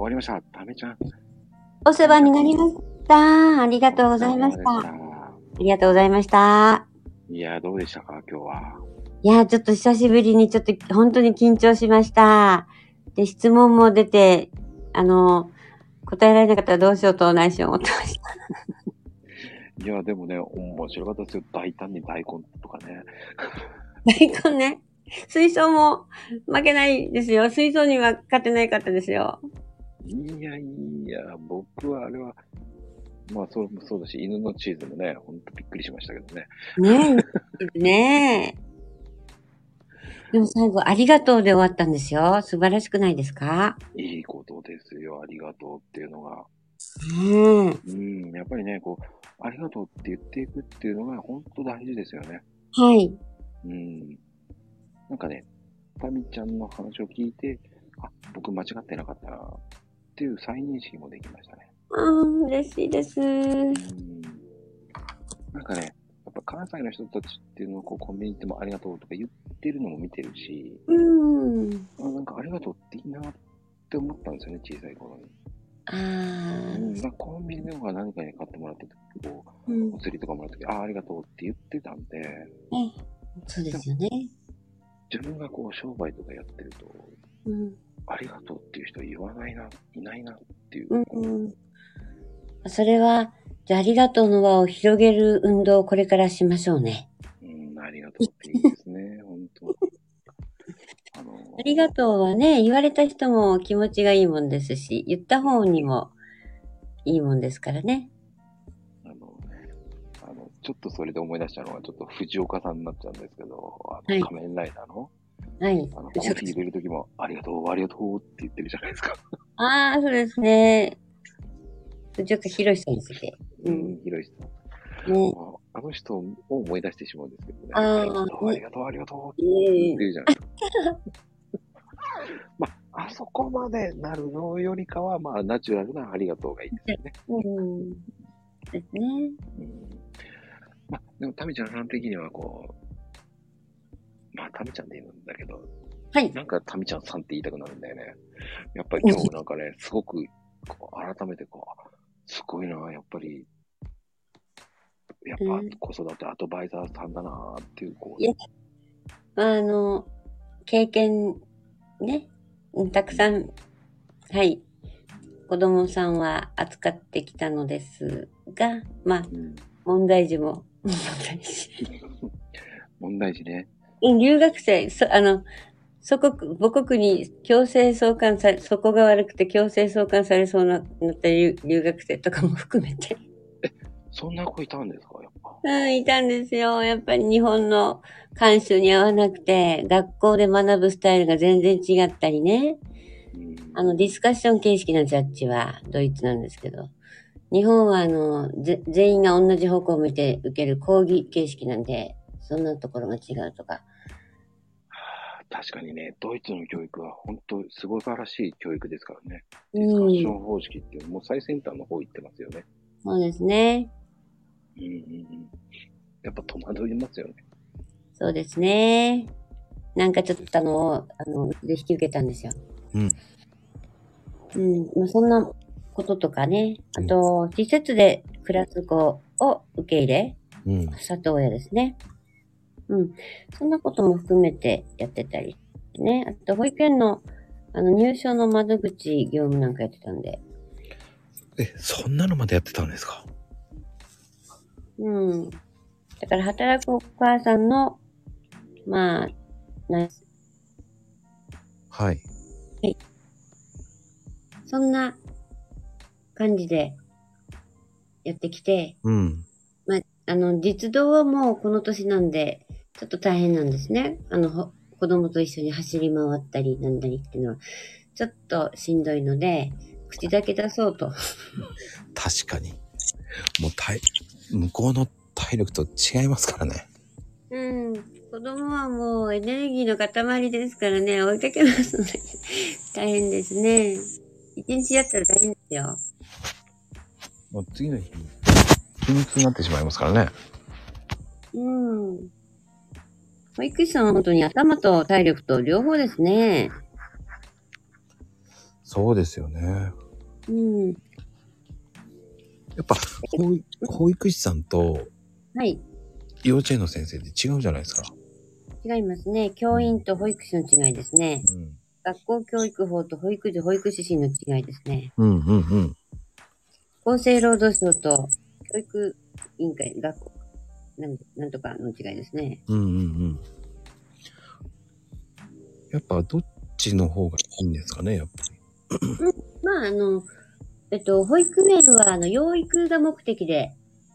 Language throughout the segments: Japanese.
終わりました。ためちゃん。お世話になりました。ありがとうございました。様ありがとうございました。でしたいや、どうでしたか、今日は。いや、ちょっと久しぶりにちょっと本当に緊張しました。で、質問も出て、あの、答えられなかったらどうしようと内心思ってました。いや、でもね、面白かったですよ。大胆に大根とかね。大根ね。水槽も負けないですよ。水槽には勝てないかったですよ。いやいや、僕はあれは、まあそうそうだし、犬のチーズもね、ほんとびっくりしましたけどね。ねえ。ねえ。でも最後、ありがとうで終わったんですよ。素晴らしくないですか？いいことですよ、ありがとうっていうのが。うん。うん、やっぱりね、こう、ありがとうって言っていくっていうのが本当大事ですよね。はい。うん。なんかね、タミちゃんの話を聞いて、あ、僕間違ってなかったなっていう再認識もできましたね。ああ、嬉しいです。うん。なんかね、やっぱ関西の人たちっていうのをこうコンビニ行ってもありがとうとか言ってるのも見てるし、うん。あなんかありがとうっていいなって思ったんですよね、小さい頃に。ああ、うん、なんかコンビニでも何かに買ってもらった時、こう、うんお。釣りとかもらった時、あ、ありがとうって言ってたんで、そうですよね。自分がこう商売とかやってると、うん。ありがとうっていう人言わないな、いないなっていう。うんうん。それは、じゃあありがとうの輪を広げる運動をこれからしましょうね。うん、ありがとうっていいですね、本当あのありがとうはね、言われた人も気持ちがいいもんですし、言った方にもいいもんですからね。ちょっとそれで思い出したのは、ちょっと藤岡さんになっちゃうんですけど、あの、はい仮面ライダーの、はい。あの、コーヒー入れる時も、ありがとう、ありがとうって言ってるじゃないですか。ああ、そうですね。ちょっと広い人について。ううんん。、ひろしさん。ね。ああの人を思い出してしまうんですけどね。あーありがとう、ありがとう、ありがとうってうん言ってるじゃないですか。まあ、あそこまでなるのよりかは、まあ、ナチュラルなありがとうがいいですよね。うん。ですね。うん。まあ、でも、タミちゃんさん的には、こう、まあ、タミちゃんで言うんだけど、はい。なんかタミちゃんさんって言いたくなるんだよね。やっぱり今日なんかね、すごく、こう、改めてこう、すごいな、やっぱり、やっうん。ぱ子育てアドバイザーさんだなっていう、こう。いや、あの、経験、ね、うんたくさん、はい、子供さんは扱ってきたのですが、まあ、うん、問題児も、問題児。問題児ね。うん留学生、そあの、祖国、母国に強制送還され、そこが悪くて強制送還されそうな、なった留留学生とかも含めて。そんな子いたんですか、やっぱ。うん、いたんですよ。やっぱり日本の慣習に合わなくて、学校で学ぶスタイルが全然違ったりね。うん、あの、ディスカッション形式のジャッジはドイツなんですけど、日本はあの、ぜ全員が同じ方向を向いて受ける講義形式なんで、そんなところが違うとか。はあ確かにね、ドイツの教育は本当素晴らしい教育ですからね。うディスカッショん。ン方式っていうのもう最先端の方行ってますよね。そうですね。うんうんうん。やっぱ戸惑いますよね。そうですね。なんかちょっとあの、あの、うちで引き受けたんですよ。うん。うん。まあ、そんなこととかね。あと、施設で暮らす子を受け入れ、うん。里親ですね。うん。そんなことも含めてやってたり。ね。あと、保育園の、あの、入所の窓口業務なんかやってたんで。え、そんなのまでやってたんですか？うん。だから、働くお母さんの、まあ、な、はい。そんな感じでやってきて、うん。まあ、あの、実動はもうこの年なんで、ちょっと大変なんですね。あの、ほ子供と一緒に走り回ったりなんだりっていうのは、ちょっとしんどいので、口だけ出そうと。確かに。もう体、向こうの体力と違いますからね。うん。子供はもうエネルギーの塊ですからね、追いかけますので、大変ですね。一日やったら大変ですよ。もう次の日、筋肉痛になってしまいますからね。うん。保育士さんは本当に頭と体力と両方ですね。そうですよね。うん。やっぱ、保育保育士さんとはい。幼稚園の先生って違うじゃないですか。違いますね。教員と保育士の違いですね。うん。学校教育法と保育士保育士士の違いですね。うんうんうん。厚生労働省と教育委員会、学校、なんなんとかの違いですね。うんうんうん。やっぱどっちの方がいいんですかね、やっぱり。まあ、あの、えっと、保育園は、あの、養育が目的で、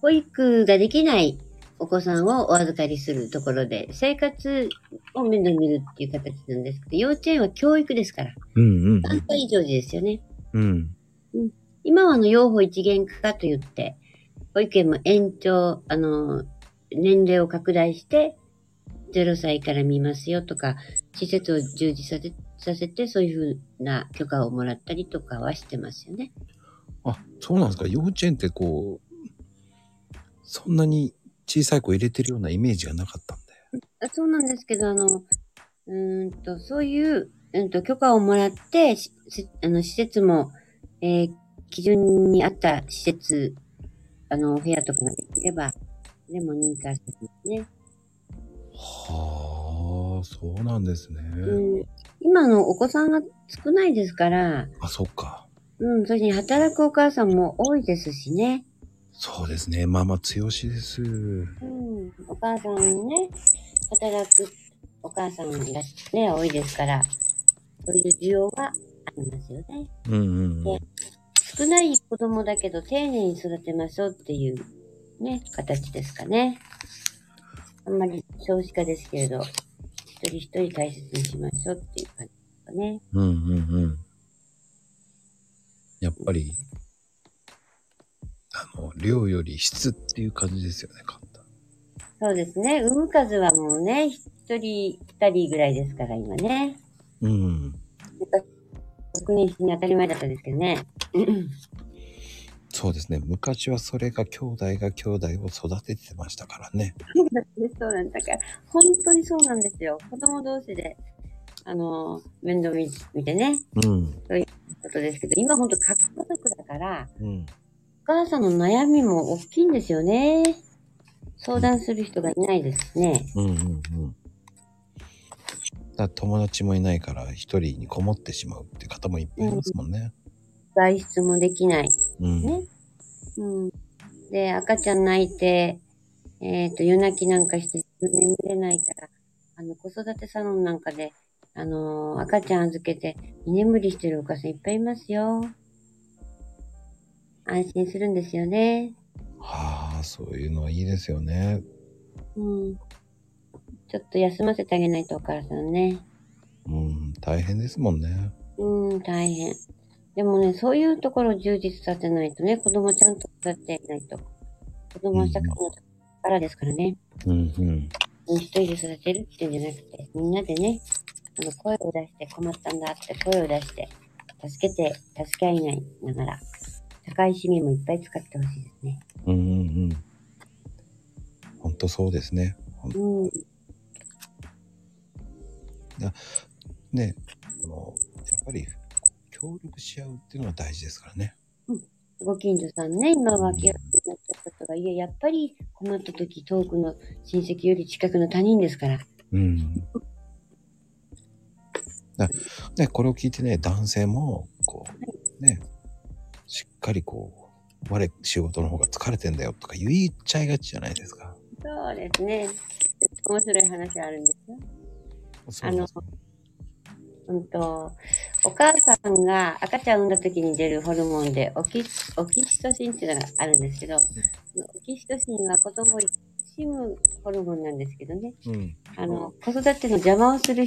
保育ができないお子さんをお預かりするところで、生活を面倒見るっていう形なんですけど、幼稚園は教育ですから、うんうん3歳以上時ですよね。うん。うん。今はあの、養護一元化と言って、保育園も延長、あの、年齢を拡大して、0歳から見ますよとか、施設を充実させさせて、そういうふうな許可をもらったりとかはしてますよね。あ、そうなんですか。幼稚園ってこう、そんなに小さい子入れてるようなイメージがなかったんで。あそうなんですけど、あの、うーんと、そういう、うんと、許可をもらって、あの、施設も、えー基準に合った施設、あの、お部屋とかができれば、でも認可してますね。はあ、そうなんですね。うん、今のお子さんが少ないですから、あ、そっか。うん、それに働くお母さんも多いですしね。そうですね。ママ強しです。うん、お母さんね、働くお母さんがね、多いですから、そういう需要はありますよね。うんうんうん。少ない子供だけど丁寧に育てましょうっていうね、形ですかね。あんまり少子化ですけれど、一人一人大切にしましょうっていう感じですかね。うんうんうん。やっぱり、あの、量より質っていう感じですよね、簡単。そうですね。産む数はもうね、一人、二人ぐらいですから、今ね。うん。6人死に当たり前だったですけどね。そうですね。昔はそれが兄弟が兄弟を育ててましたからね。そうなんだから、本当にそうなんですよ。子供同士で、あの、面倒見見てね、うん。ことですけど、今本当核家族だから、うん。お母さんの悩みも大きいんですよね。相談する人がいないですね。うんうんうん。だ友達もいないから一人にこもってしまうって方もいっぱいいますもんね。外出もできない。うん。ねうん。で、赤ちゃん泣いて、えっ、と、夜泣きなんかして眠れないから、あの、子育てサロンなんかで、あのー赤ちゃん預けて居眠りしてるお母さんいっぱいいますよ。安心するんですよね。はあ、そういうのはいいですよね。うん。ちょっと休ませてあげないとお母さんね。うん、大変ですもんね。うん、大変。でもね、そういうところを充実させないとね、子供ちゃんと育てないと。子供は社会の力ですからね。うんうん。一人で育てるっていうんじゃなくて、みんなでね、あの、声を出して困ったんだって声を出して、助けて、助け合いないながら、社会資源もいっぱい使ってほしいですね。うんうんうん。ほんとそうですね。ほんうん。ね、あの、やっぱり協力し合うっていうのが大事ですからね。ご近所さんね、今は気がになったとはいえ、やっぱり困った時、遠くの親戚より近くの他人ですから。うん。だね、これを聞いてね、男性も、こう、ね、しっかりこう、我、仕事の方が疲れてんだよとか言っちゃいがちじゃないですか。そうですね。面白い話あるんですよ。あの、うんと、お母さんが赤ちゃん産んだ時に出るホルモンでオキ、オキシトシンっていうのがあるんですけど、オキシトシンは子供を苦しむホルモンなんですけどね、うん。あの、子育ての邪魔をする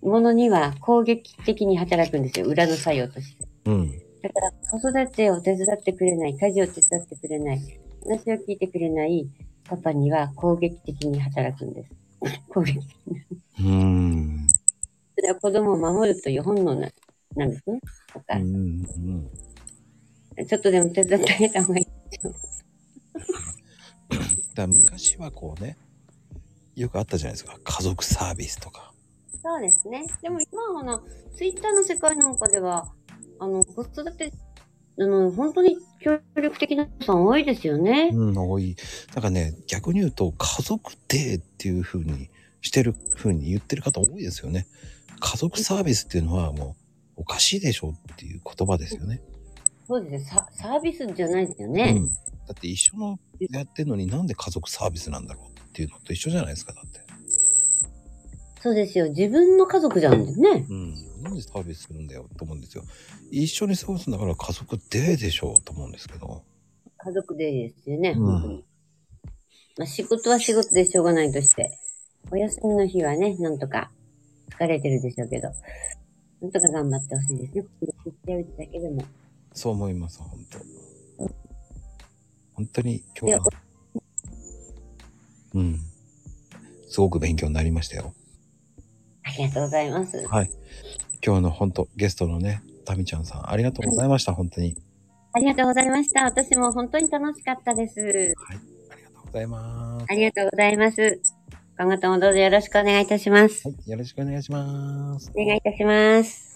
ものには攻撃的に働くんですよ、裏の作用として。うん。だから、子育てを手伝ってくれない、家事を手伝ってくれない、話を聞いてくれないパパには攻撃的に働くんです。攻撃。うーん。それは子供を守るという本能ななんですね。お母さんうん。うん。ちょっとでも手伝ってあげた方がいいですよ。だ昔はこうね、よくあったじゃないですか。家族サービスとか。そうですね。でも今はあの、ツイッターの世界なんかでは、あの、子育て、あの、本当に協力的な人さん多いですよね。うん、多い。だからね、逆に言うと、家族デーっていう風にしてる風に言ってる方多いですよね。家族サービスっていうのはもうおかしいでしょっていう言葉ですよね。そうですね。ササービスじゃないですようね。ん。だって一緒のやってんのになんで家族サービスなんだろうっていうのと一緒じゃないですか、だって。そうですよ。自分の家族じゃんですね。うん。なんでサービスするんだよと思うんですよ。一緒に過ごすんだから家族デーでしょうと思うんですけど。家族でですよね。うん本当に。まあ、仕事は仕事でしょうがないとして、お休みの日はね、なんとか疲れてるでしょうけど、なんとか頑張ってほしいですね。やるだけでも。そう思います、本当本当に今日は、うん。すごく勉強になりましたよ。ありがとうございます。はい。今日の本当ゲストのね、タミちゃんさん、ありがとうございました、本当に。ありがとうございました。私も本当に楽しかったです。はい。ありがとうございます。ありがとうございます。今後ともどうぞよろしくお願いいたします。はい。よろしくお願いします。お願いいたします。